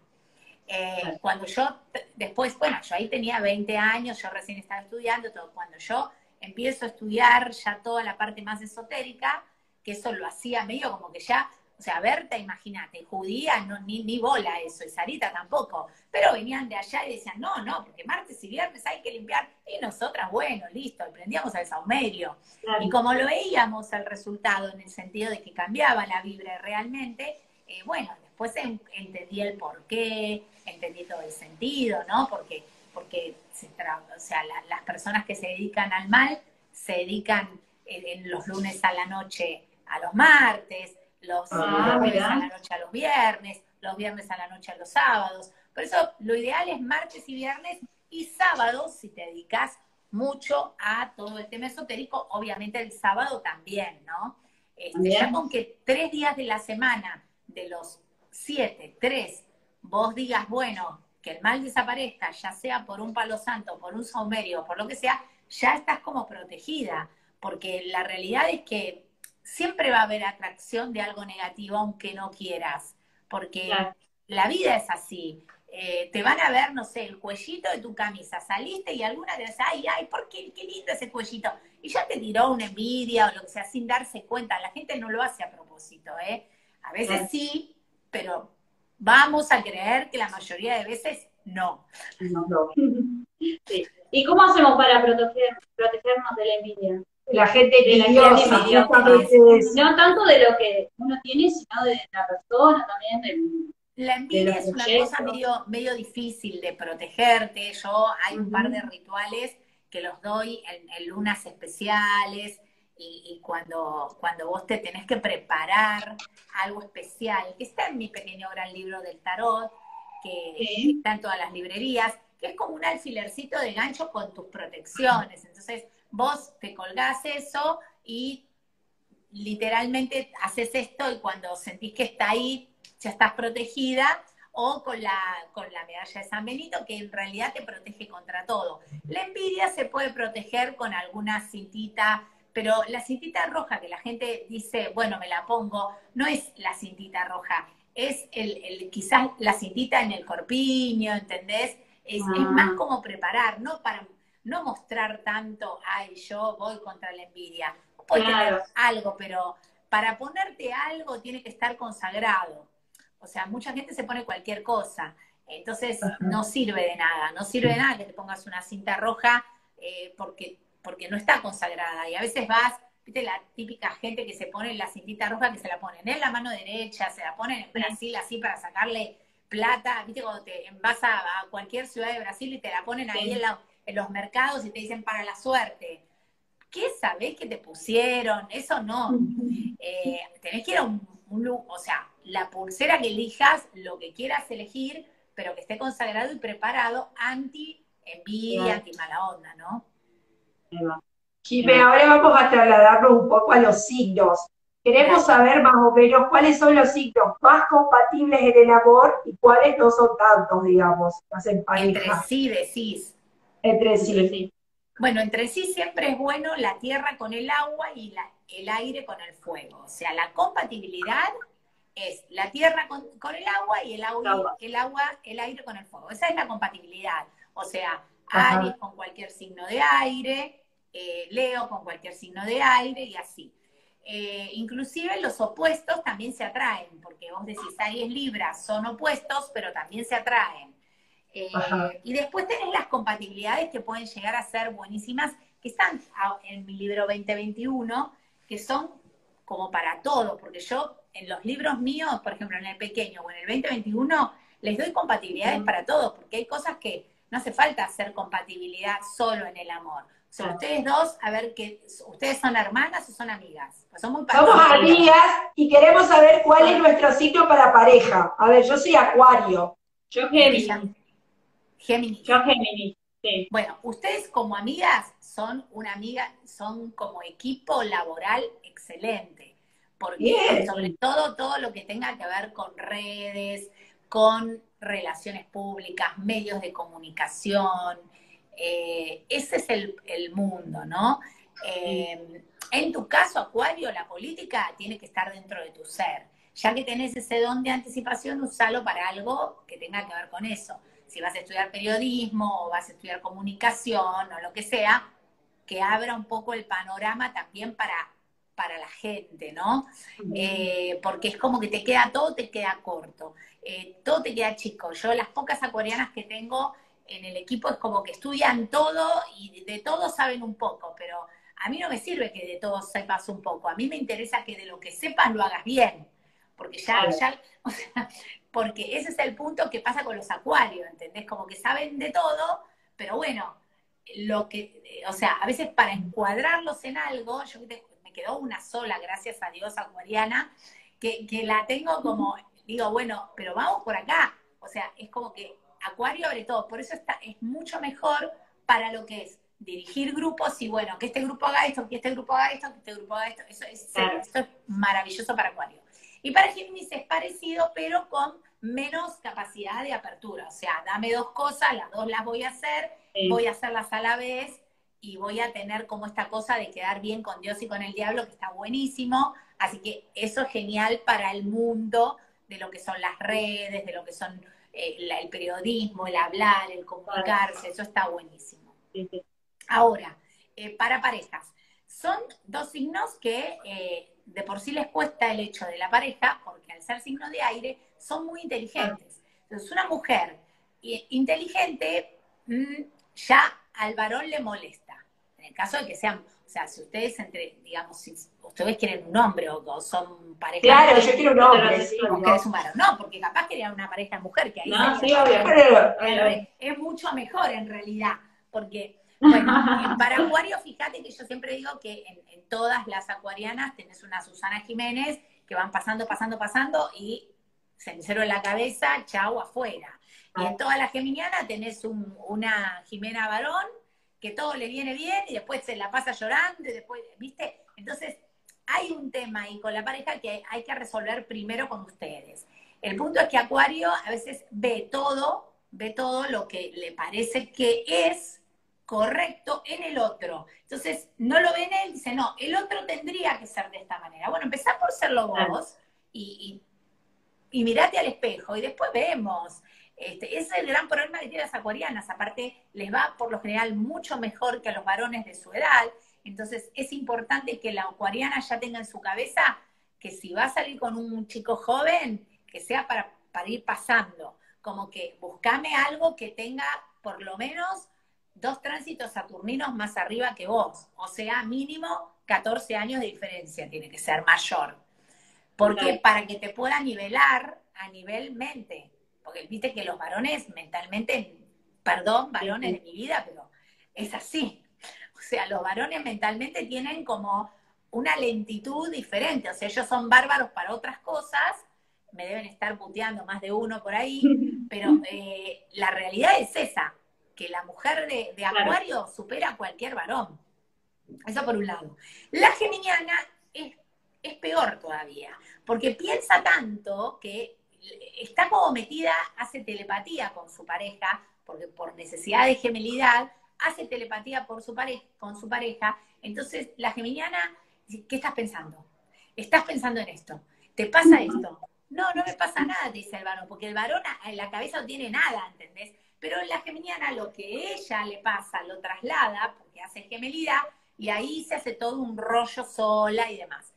Eh, cuando yo, después, bueno, yo ahí tenía 20 años, yo recién estaba estudiando, todo, cuando yo empiezo a estudiar ya toda la parte más esotérica, que eso lo hacía medio como que ya o sea, Berta, imagínate, judía, no, ni, ni bola eso, y Sarita tampoco. Pero venían de allá y decían, no, no, porque martes y viernes hay que limpiar. Y nosotras, bueno, listo, prendíamos al saumerio. Y como lo veíamos el resultado en el sentido de que cambiaba la vibra realmente, eh, bueno, después entendí el porqué, entendí todo el sentido, ¿no? Porque, porque o sea, las personas que se dedican al mal se dedican en los lunes a la noche a los martes, los ah, jueves a la noche a los viernes, los viernes a la noche a los sábados. Por eso lo ideal es martes y viernes y sábados si te dedicas mucho a todo el tema esotérico, obviamente el sábado también, ¿no? Este, ya con que tres días de la semana, de los siete, tres, vos digas, bueno, que el mal desaparezca, ya sea por un palo santo, por un saumerio, por lo que sea, ya estás como protegida, porque la realidad es que siempre va a haber atracción de algo negativo aunque no quieras, porque la vida es así. Eh, te van a ver, no sé, el cuellito de tu camisa, saliste y alguna te dice, ay, ay, ¿por qué, qué lindo ese cuellito? Y ya te tiró una envidia o lo que sea, sin darse cuenta. La gente no lo hace a propósito, ¿eh? A veces sí, pero vamos a creer que la mayoría de veces no. no, no. <laughs> ¿Y cómo hacemos para proteger, protegernos de la envidia? la gente de la gente no tanto de lo que uno tiene, sino de la persona también. Del, la envidia es una cosa medio, medio difícil de protegerte. Yo hay un par de rituales que los doy en, lunas especiales y, cuando, cuando vos te tenés que preparar algo especial, que está en mi pequeño gran libro del tarot, que está en todas las librerías, que es como un alfilercito de gancho con tus protecciones. Entonces, vos te colgás eso y literalmente haces esto y cuando sentís que está ahí, ya estás protegida, o con la, con la medalla de San Benito, que en realidad te protege contra todo. La envidia se puede proteger con alguna cintita, pero la cintita roja que la gente dice, bueno, me la pongo, no es la cintita roja, es el, quizás la cintita en el corpiño, ¿entendés? Es, es más ah. como preparar, ¿no? Para no mostrar tanto, ay, yo voy contra la envidia. Puede tener algo, pero para ponerte algo tiene que estar consagrado. O sea, mucha gente se pone cualquier cosa. Entonces no sirve de nada, no sirve de nada que te pongas una cinta roja eh, porque, porque no está consagrada. Y a veces vas, viste la típica gente que se pone la cintita roja que se la ponen en la mano derecha, se la ponen en Brasil así para sacarle plata, viste cuando te vas a, cualquier ciudad de Brasil y te la ponen ahí en, los mercados y te dicen para la suerte. ¿Qué sabés que te pusieron? Eso no. <laughs> Eh, tenés que ir a un, un, o sea, la pulsera que elijas, lo que quieras elegir, pero que esté consagrado y preparado anti envidia, anti mala onda, ¿no? Jimé, ahora vamos a trasladarnos un poco a los signos. Queremos saber más o menos cuáles son los signos más compatibles en el amor y cuáles no son tantos, digamos, Entre sí decís. Entre sí. Bueno, entre sí siempre es bueno la tierra con el agua y la, el aire con el fuego. O sea, la compatibilidad es la tierra con, el agua y el agua, el agua, el aire con el fuego. Esa es la compatibilidad. O sea, Aries con cualquier signo de aire, eh, Leo con cualquier signo de aire y así. Eh, inclusive los opuestos también se atraen, porque vos decís Aries Libra son opuestos, pero también se atraen. Eh, y después tenés las compatibilidades que pueden llegar a ser buenísimas, que están en mi libro 2021, que son como para todo, porque yo en los libros míos, por ejemplo, en el pequeño o en el 2021, les doy compatibilidades para todos, porque hay cosas que no hace falta hacer compatibilidad solo en el amor. Sea, ustedes dos, a ver que ustedes son hermanas o son amigas. Pues son muy Somos amigas y queremos saber cuál es nuestro sitio para pareja. A ver, yo soy Acuario. Yo Géminis. Géminis. Yo Géminis. Sí. Bueno, ustedes como amigas son una amiga, son como equipo laboral excelente porque sobre todo todo lo que tenga que ver con redes, con relaciones públicas, medios de comunicación, eh, ese es el, mundo, ¿no? Eh, en tu caso, Acuario, la política tiene que estar dentro de tu ser. Ya que tenés ese don de anticipación, usalo para algo que tenga que ver con eso. Si vas a estudiar periodismo o vas a estudiar comunicación o lo que sea, que abra un poco el panorama también para para la gente, ¿no? Eh, porque es como que te queda todo, te queda corto, eh, todo te queda chico. Yo las pocas acuarianas que tengo en el equipo es como que estudian todo y de todo saben un poco, pero a mí no me sirve que de todo sepas un poco, a mí me interesa que de lo que sepas lo hagas bien, porque ya, ya <laughs> o sea, porque ese es el punto que pasa con los acuarios, ¿entendés? Como que saben de todo, pero bueno, lo que, o sea, a veces para encuadrarlos en algo, yo quedó una sola, gracias a Dios, acuariana, que, que la tengo como, digo, bueno, pero vamos por acá. O sea, es como que Acuario abre todo. Por eso está, es mucho mejor para lo que es dirigir grupos y bueno, que este grupo haga esto, que este grupo haga esto, que este grupo haga esto. Eso es, esto es maravilloso para Acuario. Y para Géminis es parecido, pero con menos capacidad de apertura. O sea, dame dos cosas, las dos las voy a hacer, voy a hacerlas a la vez y voy a tener como esta cosa de quedar bien con Dios y con el diablo, que está buenísimo. Así que eso es genial para el mundo de lo que son las redes, de lo que son eh, el periodismo, el hablar, el comunicarse, eso está buenísimo. Ahora, eh, para parejas, son dos signos que eh, de por sí les cuesta el hecho de la pareja, porque al ser signo de aire, son muy inteligentes. Entonces, una mujer inteligente mm, ya al varón le molesta. En el caso de que sean, sea, si ustedes entre, digamos, si ustedes quieren un hombre o, son pareja. Claro, yo quiero un hombre. Sí, un varón. No, porque capaz querían una pareja mujer, que ahí no, sí, obvio. es mucho mejor en realidad, porque bueno, para Acuario, fíjate que yo siempre digo que en, todas las acuarianas tenés una Susana Jiménez que van pasando, pasando, pasando y cenicero en la cabeza, chau, afuera. Y en toda la geminiana tenés una Jimena varón que todo le viene bien y después se la pasa llorando y después, ¿viste? Entonces, hay un tema ahí con la pareja que hay que resolver primero con ustedes. El punto es que Acuario a veces ve todo, ve todo lo que le parece que es correcto en el otro. Entonces, no lo ven él, dice, no, el otro tendría que ser de esta manera. Bueno, empezá por serlo vos y, y, y mirate al espejo y después vemos. Este, ese es el gran problema que tienen las acuarianas. Aparte, les va por lo general mucho mejor que a los varones de su edad. Entonces, es importante que la acuariana ya tenga en su cabeza que si va a salir con un chico joven, que sea para, para ir pasando. Como que buscame algo que tenga por lo menos dos tránsitos saturninos más arriba que vos. O sea, mínimo 14 años de diferencia tiene que ser mayor. Porque para que te pueda nivelar a nivel mente. Porque viste que los varones mentalmente, perdón, varones de mi vida, pero es así. O sea, los varones mentalmente tienen como una lentitud diferente. O sea, ellos son bárbaros para otras cosas, me deben estar puteando más de uno por ahí, <laughs> pero eh, la realidad es esa, que la mujer de, Acuario supera a cualquier varón. Eso por un lado. La geminiana es, es peor todavía, porque piensa tanto que está como metida, hace telepatía con su pareja, porque por necesidad de gemelidad, hace telepatía por su con su pareja. Entonces, la geminiana, ¿qué estás pensando? Estás pensando en esto. ¿Te pasa esto? No, no me pasa nada, dice el varón, porque el varón en la cabeza no tiene nada, ¿entendés? Pero la geminiana lo que ella le pasa lo traslada, porque hace gemelidad, y ahí se hace todo un rollo sola y demás.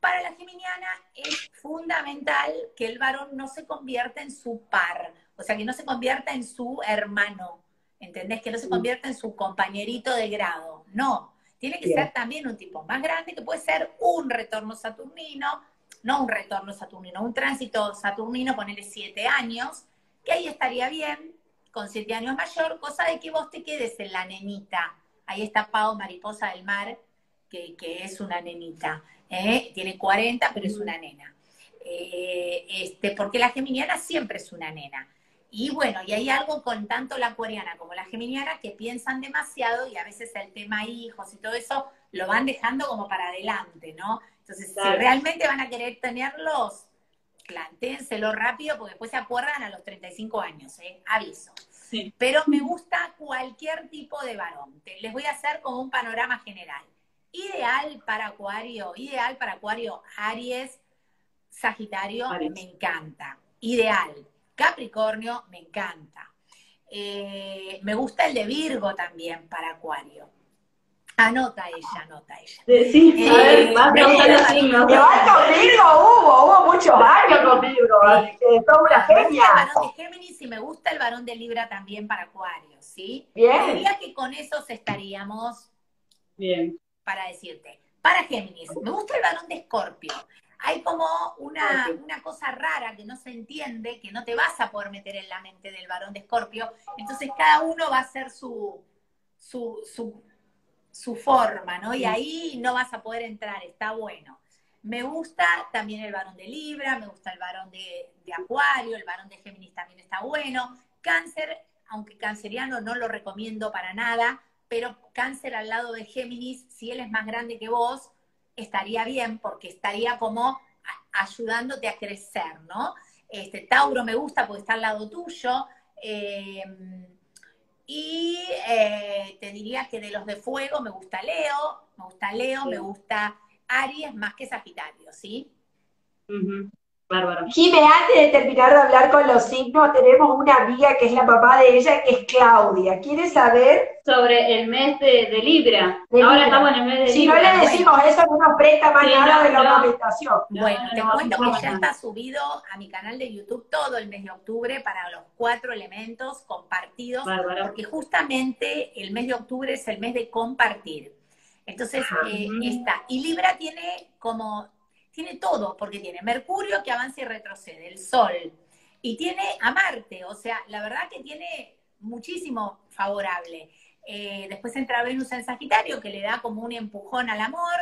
Para la geminiana es fundamental que el varón no se convierta en su par, o sea, que no se convierta en su hermano, ¿entendés? Que no se convierta en su compañerito de grado, no. Tiene que ser también un tipo más grande, que puede ser un retorno saturnino, no un retorno saturnino, un tránsito saturnino, ponele siete años, que ahí estaría bien, con siete años mayor, cosa de que vos te quedes en la nenita. Ahí está Pau, mariposa del mar, que, que es una nenita. ¿Eh? tiene 40, pero es una nena. Eh, este, porque la geminiana siempre es una nena. Y bueno, y hay algo con tanto la acuariana como la geminiana que piensan demasiado y a veces el tema hijos y todo eso lo van dejando como para adelante, ¿no? Entonces, si realmente van a querer tenerlos, planténselo rápido porque después se acuerdan a los 35 años, ¿eh? Aviso. Pero me gusta cualquier tipo de varón. Les voy a hacer como un panorama general. Ideal para Acuario, ideal para Acuario, Aries, Sagitario, me encanta. Ideal. Capricornio, me encanta. Eh, me gusta el de Virgo también para Acuario. Anota ella, anota ella. Sí, eh, a ver, signos. con Virgo hubo, hubo muchos años con Virgo. Eh, toda una genia. El varón de Géminis y me gusta el varón de Libra también para Acuario, ¿sí? Bien. Diría que con esos estaríamos. Bien para decirte. Para Géminis, me gusta el varón de Escorpio. Hay como una, una, cosa rara que no se entiende, que no te vas a poder meter en la mente del varón de Escorpio. Entonces cada uno va a hacer su, su, su, su forma, ¿no? Y ahí no vas a poder entrar, está bueno. Me gusta también el varón de Libra, me gusta el varón de, de Acuario, el varón de Géminis también está bueno. Cáncer, aunque canceriano no lo recomiendo para nada, pero cáncer al lado de Géminis, si él es más grande que vos, estaría bien porque estaría como ayudándote a crecer, ¿no? Este, Tauro me gusta porque está al lado tuyo. Em, y eh, te diría que de los de fuego me gusta Leo, me gusta Leo, me gusta Aries más que Sagitario, ¿sí? Bárbaro. Jime, antes de terminar de hablar con los signos, tenemos una amiga que es la papá de ella, que es Claudia. ¿Quiere saber? Sobre el mes de, Libra. Ahora estamos en el mes de si Libra. Si no le decimos eso, no nos presta más nada de la documentación. Bueno, te cuento que ya está subido a mi canal de YouTube todo el mes de octubre para los cuatro elementos compartidos, porque justamente el mes de octubre es el mes de compartir. Entonces, ah. eh, está. Y Libra tiene como tiene todo, porque tiene Mercurio que avanza y retrocede, el Sol, y tiene a Marte, o sea, la verdad que tiene muchísimo favorable. Eh, después entra Venus en Sagitario, que le da como un empujón al amor.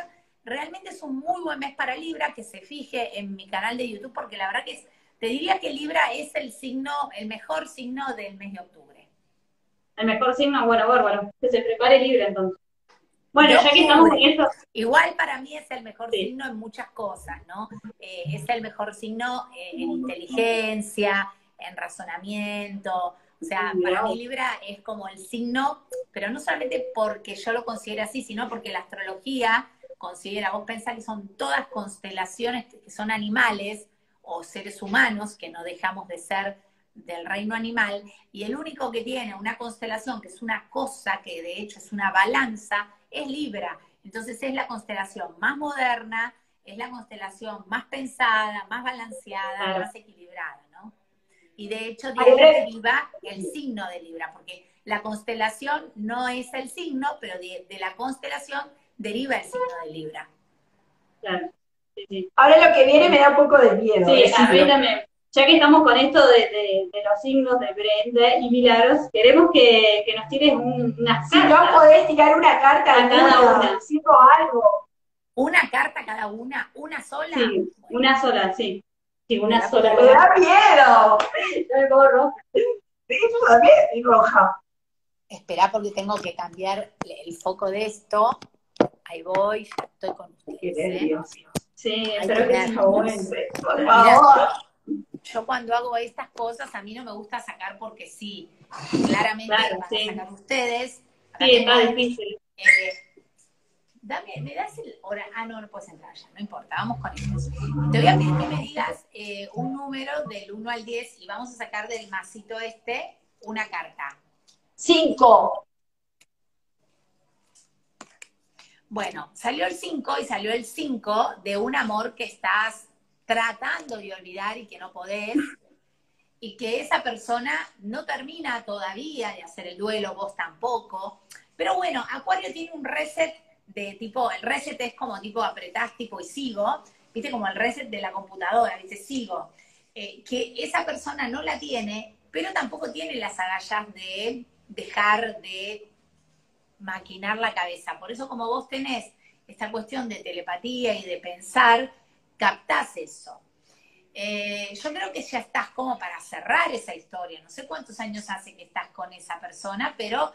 Realmente es un muy buen mes para Libra, que se fije en mi canal de YouTube, porque la verdad que te diría que Libra es el signo, el mejor signo del mes de octubre. El mejor signo, bueno, bárbaro. Que se prepare Libra entonces. Bueno, ya que estamos en esto. Igual para mí es el mejor signo en muchas cosas, ¿no? Eh, es el mejor signo eh, en inteligencia, en razonamiento. O sea, para mí Libra es como el signo, pero no solamente porque yo lo considero así, sino porque la astrología considera, vos pensás que son todas constelaciones que son animales o seres humanos, que no dejamos de ser del reino animal y el único que tiene una constelación que es una cosa, que de hecho es una balanza, es Libra. Entonces es la constelación más moderna, es la constelación más pensada, más balanceada, más equilibrada, ¿no? Y de hecho de ahí deriva el signo de Libra, porque la constelación no es el signo, pero de, la constelación deriva el signo de Libra. Claro. Ahora lo que viene me da un poco de miedo. Sí, a mí también. Ya que estamos con esto de, los signos de Brenda y Milagros, queremos que, nos tires una Si no podés tirar una carta a cada una, algo. ¿Una carta cada una? ¿Una sola? Sí, una sola, sí. Sí, una sola. Me da miedo. <laughs> Yo me es roja. Espera porque tengo que cambiar el foco de esto. Ahí voy, estoy con ustedes. ¿eh? Sí, espero que se Por favor. Yo cuando hago estas cosas, a mí no me gusta sacar porque sí. Claramente van a sacar ustedes. sí, está difícil. Eh, dame, me das el hora. Ah, no, no puedes entrar ya, no importa, vamos con esto. Te voy a pedir que me digas eh, un número del 1 al 10 y vamos a sacar del masito este una carta. 5. Bueno, salió el 5 y salió el 5 de un amor que estás tratando de olvidar y que no podés, y que esa persona no termina todavía de hacer el duelo, vos tampoco. Pero bueno, Acuario tiene un reset de tipo, el reset es como tipo apretás tipo y sigo, viste como el reset de la computadora, viste, sigo. Eh, que esa persona no la tiene, pero tampoco tiene las agallas de dejar de maquinar la cabeza. Por eso como vos tenés esta cuestión de telepatía y de pensar, captás eso. Eh, yo creo que ya estás como para cerrar esa historia. No sé cuántos años hace que estás con esa persona, pero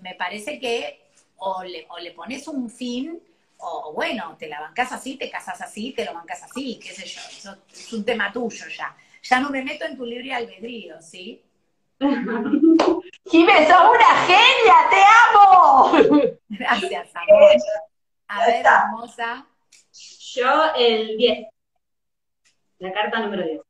me parece que o le, o le pones un fin, o bueno, te la bancas así, te casas así, te lo bancas así, qué sé yo. Eso es un tema tuyo ya. Ya no me meto en tu libre albedrío, ¿sí? <laughs> Jimé, sos una genia, te amo. Gracias, amor. A ver, hermosa. Yo el 10. La carta número 10.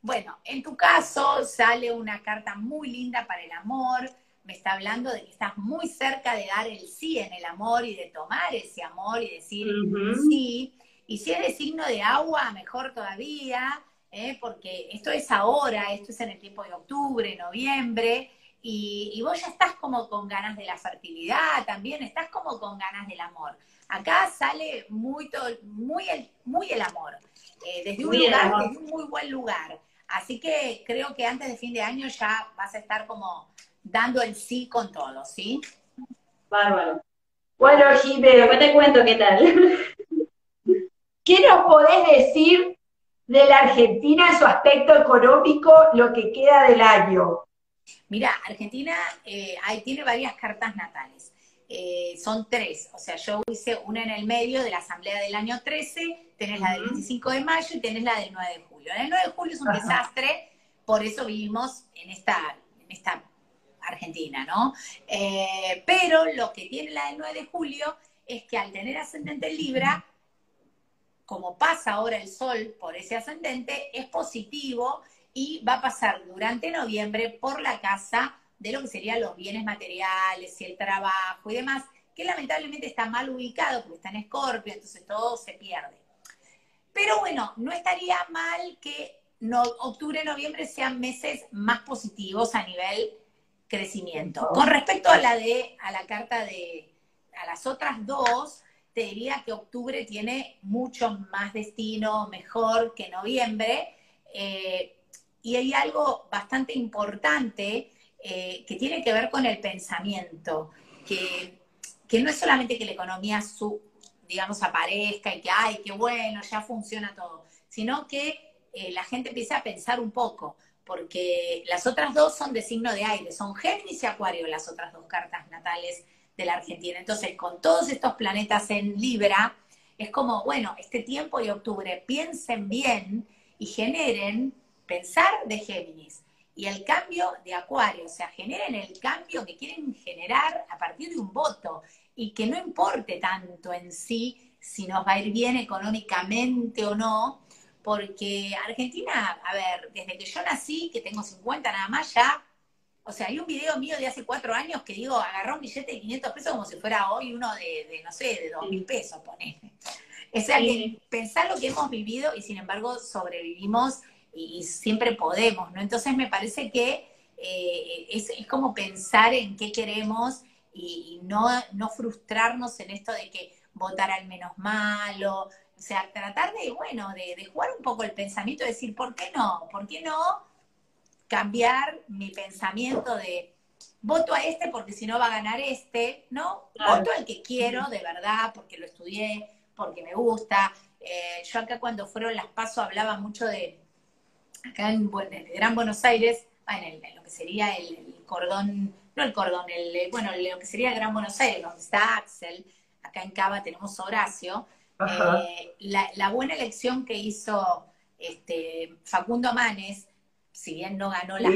Bueno, en tu caso sale una carta muy linda para el amor. Me está hablando de que estás muy cerca de dar el sí en el amor y de tomar ese amor y decir sí. Y si es de signo de agua, mejor todavía, ¿eh? porque esto es ahora, esto es en el tiempo de octubre, noviembre, y, vos ya estás como con ganas de la fertilidad también, estás como con ganas del amor. Acá sale muy, muy, el, muy el amor, eh, desde un lugar, desde un muy buen lugar. Así que creo que antes de fin de año ya vas a estar como dando el sí con todo, ¿sí? Bárbaro. Bueno, Jimé. Después te cuento qué tal. <laughs> ¿Qué nos podés decir de la Argentina en su aspecto económico lo que queda del año? Mira, Argentina eh, tiene varias cartas natales. Eh, son tres, o sea, yo hice una en el medio de la asamblea del año 13, tenés la del 25 de mayo y tenés la del 9 de julio. El 9 de julio es un desastre, por eso vivimos en esta, en esta Argentina, ¿no? Eh, pero lo que tiene la del 9 de julio es que al tener ascendente en Libra, como pasa ahora el Sol por ese ascendente, es positivo y va a pasar durante noviembre por la casa de lo que serían los bienes materiales y el trabajo y demás, que lamentablemente está mal ubicado porque está en Escorpio, entonces todo se pierde. Pero bueno, no estaría mal que no, octubre, noviembre sean meses más positivos a nivel crecimiento. Con respecto a la de, a la carta de, a las otras dos, te diría que octubre tiene mucho más destino, mejor que noviembre. Eh, y hay algo bastante importante eh, que tiene que ver con el pensamiento, que, no es solamente que la economía, digamos, aparezca y que, ay, qué bueno, ya funciona todo, sino que eh, la gente empieza a pensar un poco, porque las otras dos son de signo de aire, son Géminis y Acuario las otras dos cartas natales de la Argentina. Entonces, con todos estos planetas en Libra, es como, bueno, este tiempo de octubre, piensen bien y generen pensar de Géminis y el cambio de Acuario, o sea, generen el cambio que quieren generar a partir de un voto y que no importe tanto en sí si nos va a ir bien económicamente o no, porque Argentina, a ver, desde que yo nací, que tengo 50 nada más ya, o sea, hay un video mío de hace cuatro años que digo, agarró un billete de 500 pesos como si fuera hoy uno de, no sé, de 2 mil pesos, ponele. O sea, que pensar lo que hemos vivido y sin embargo sobrevivimos y, siempre podemos, ¿no? Entonces me parece que eh, es, como pensar en qué queremos y, no, no frustrarnos en esto de que votar al menos malo, o sea, tratar de, bueno, de, de jugar un poco el pensamiento, de decir, ¿por qué no? ¿Por qué no cambiar mi pensamiento de voto a este porque si no va a ganar este, ¿no? Voto al que quiero, de verdad, porque lo estudié, porque me gusta. Eh, yo acá cuando fueron las pasos hablaba mucho de, acá en, Gran Buenos Aires, ah, en, lo que sería el, cordón, no el cordón, el, bueno, lo que sería Gran Buenos Aires, donde está Axel, acá en Cava tenemos Horacio, eh, la, buena elección que hizo este, Facundo Manes, si bien no ganó las,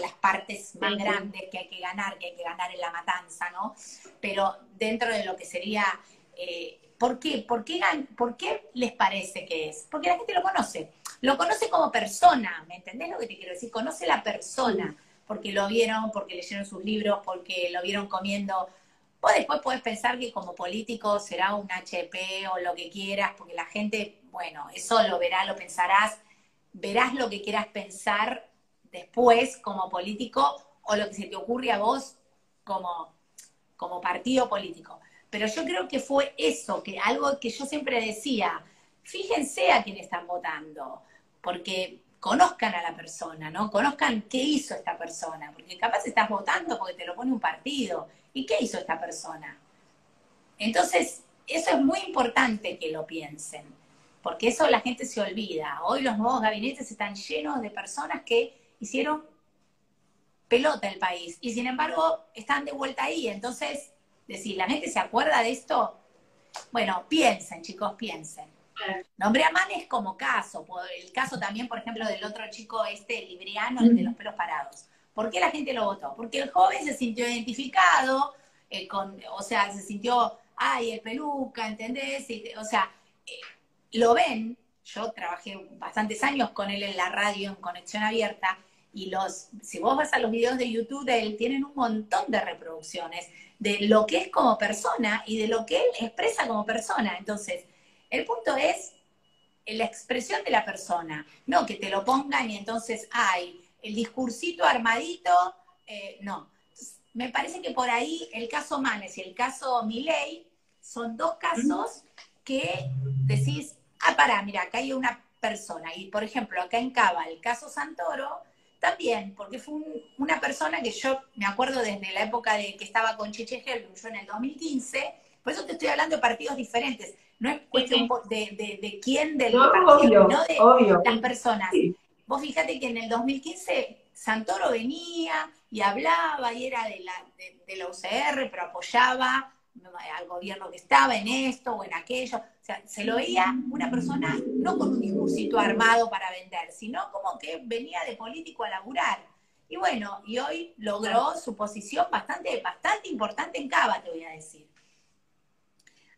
las partes más grandes que hay que ganar, que hay que ganar en la matanza, ¿no? Pero dentro de lo que sería, eh, ¿por, qué? ¿Por, qué, ¿por qué les parece que es? Porque la gente lo conoce, lo conoce como persona, ¿me entendés lo que te quiero decir? Conoce la persona, porque lo vieron, porque leyeron sus libros, porque lo vieron comiendo Vos después podés pensar que como político será un HP o lo que quieras, porque la gente, bueno, eso lo verá, lo pensarás, verás lo que quieras pensar después como político o lo que se te ocurre a vos como, como partido político. Pero yo creo que fue eso, que algo que yo siempre decía, fíjense a quién están votando, porque conozcan a la persona, ¿no? Conozcan qué hizo esta persona, porque capaz estás votando porque te lo pone un partido ¿Y qué hizo esta persona? Entonces, eso es muy importante que lo piensen, porque eso la gente se olvida. Hoy los nuevos gabinetes están llenos de personas que hicieron pelota el país y sin embargo están de vuelta ahí. Entonces, decir, ¿la gente se acuerda de esto? Bueno, piensen, chicos, piensen. Nombre a Manes como caso, el caso también, por ejemplo, del otro chico, este libriano, el de los pelos parados. ¿Por qué la gente lo votó? Porque el joven se sintió identificado, eh, con, o sea, se sintió, ay, el peluca, ¿entendés? o sea, eh, lo ven, yo trabajé bastantes años con él en la radio en conexión abierta, y los, si vos vas a los videos de YouTube de él, tienen un montón de reproducciones de lo que es como persona y de lo que él expresa como persona. Entonces, el punto es la expresión de la persona, no que te lo pongan y entonces, ay, el discursito armadito, eh, no. Me parece que por ahí el caso Manes y el caso Miley son dos casos que decís, ah, pará, mira, acá hay una persona. Y por ejemplo, acá en Cava, el caso Santoro, también, porque fue una persona que yo me acuerdo desde la época de que estaba con Chiche Helblum, yo en el 2015, por eso te estoy hablando de partidos diferentes. No es cuestión de, de, quién del partido, no de las personas. Vos fíjate que en el 2015 Santoro venía y hablaba y era de la, de, la UCR, pero apoyaba al gobierno que estaba en esto o en aquello. O sea, se lo veía una persona no con un discursito armado para vender, sino como que venía de político a laburar. Y bueno, y hoy logró su posición bastante, bastante importante en Cava, te voy a decir.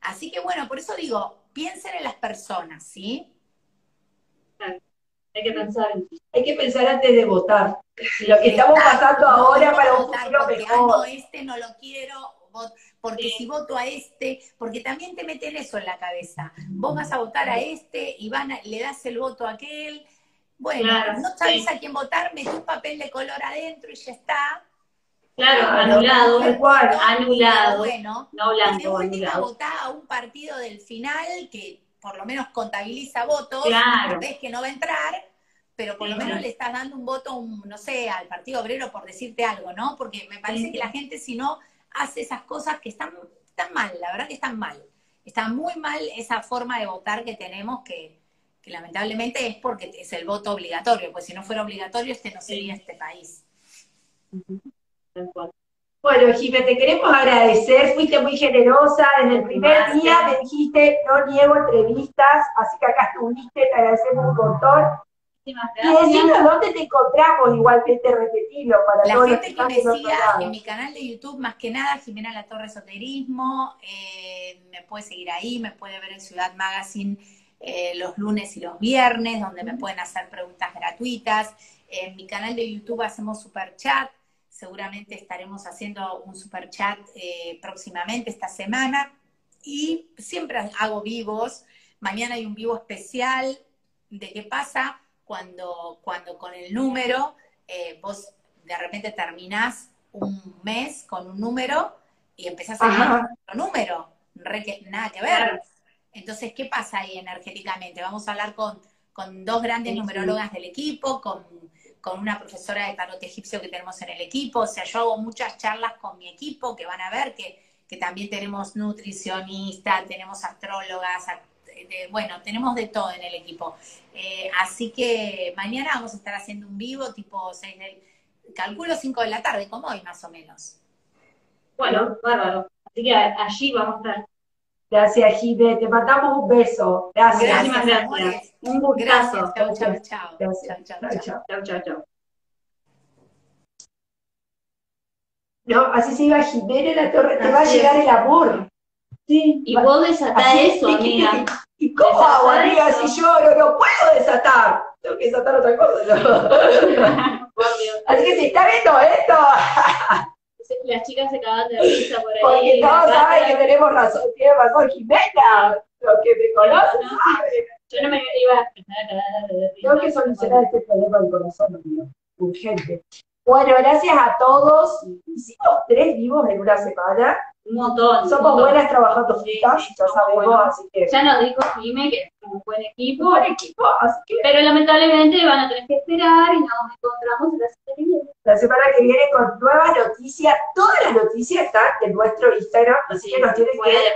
Así que bueno, por eso digo, piensen en las personas, ¿sí? Hay que pensar, hay que pensar antes de votar. Lo que estamos pasando ahora para un futuro mejor. este no lo quiero, porque si voto a este, porque también te meten eso en la cabeza. Vos vas a votar a este y van le das el voto a aquel. Bueno, no sabes a quién votar, metes un papel de color adentro y ya está. Claro, anulado, anulado. Bueno, no blanco, anulado. votar a un partido del final que por lo menos contabiliza votos, claro. ves que no va a entrar, pero por lo menos le estás dando un voto, no sé, al Partido Obrero por decirte algo, ¿no? Porque me parece que la gente si no hace esas cosas que están, están mal, la verdad que están mal. Está muy mal esa forma de votar que tenemos que, lamentablemente es porque es el voto obligatorio, pues si no fuera obligatorio este no sería este país. Bueno, Jimé, te queremos agradecer, fuiste muy generosa, desde el primer día me dijiste, no niego entrevistas, así que acá estuviste, te agradecemos un montón. Y decimos dónde te encontramos, igualmente repetirlo para La gente que, me siga en mi canal de YouTube, más que nada, Jimena La Torre Esoterismo, eh, me puede seguir ahí, me puede ver en Ciudad Magazine eh, los lunes y los viernes, donde me pueden hacer preguntas gratuitas. En mi canal de YouTube hacemos super chat. Seguramente estaremos haciendo un super chat eh, próximamente esta semana. Y siempre hago vivos. Mañana hay un vivo especial de qué pasa cuando, cuando con el número eh, vos de repente terminás un mes con un número y empezás a ver otro número. nada que ver. Entonces, ¿qué pasa ahí energéticamente? Vamos a hablar con, con dos grandes numerólogas del equipo, con, con, una profesora de tarot egipcio que tenemos en el equipo. O sea, yo hago muchas charlas con mi equipo que van a ver que, que también tenemos nutricionistas, tenemos astrólogas, bueno, tenemos de todo en el equipo. Eh, así que mañana vamos a estar haciendo un vivo tipo 6 del, calculo 5 de la tarde, como hoy más o menos. Bueno, bárbaro. Así que allí vamos a estar. Gracias, Gide. Te mandamos un beso. Gracias. Gracias, gracias. Un gustazo. Chao, chao, chao. Chao, chao, chao, chao. No, así se iba Jiménez la torre, te va a llegar el amor. Sí, y vos desatás eso, <laughs> amiga. ¿Y cómo hago, amiga, si yo no, no, puedo desatar? Tengo que desatar otra cosa. <laughs> así que si está viendo esto, <laughs> las chicas se acaban de risa por ahí. Porque todos saben que tenemos razón, tiene razón Jimena, lo que me conocen ¿no? Yo no me iba a risa. Tengo que solucionar este problema del corazón, amigo, urgente. Bueno, gracias a todos. Hicimos tres vivos en una semana. Un montón. Somos buenas trabajando juntas, ya sabemos, así que. Ya nos dijo Jime que es un buen equipo. Buen equipo, así que. Pero lamentablemente van a tener que esperar y nos encontramos en la semana que viene. La semana que viene con nuevas noticias. Todas las noticias están en nuestro Instagram, así que nos tienen que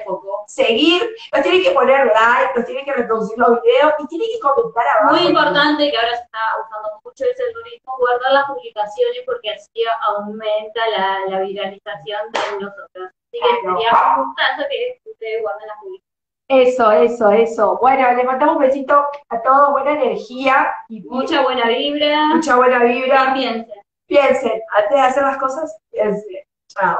seguir, nos tienen que poner like, nos tienen que reproducir los videos y tienen que comentar abajo. Muy importante que ahora se está usando mucho ese algoritmo, guardar las publicaciones porque así aumenta la, la viralización de nosotros. Así que sería un gustazo que ustedes guarden la publicación. Eso, eso, eso. Bueno, les mandamos un besito a todos, buena energía. Y mucha buena vibra. Mucha buena vibra. Y piensen. Piensen, antes de hacer las cosas, piensen. Chao.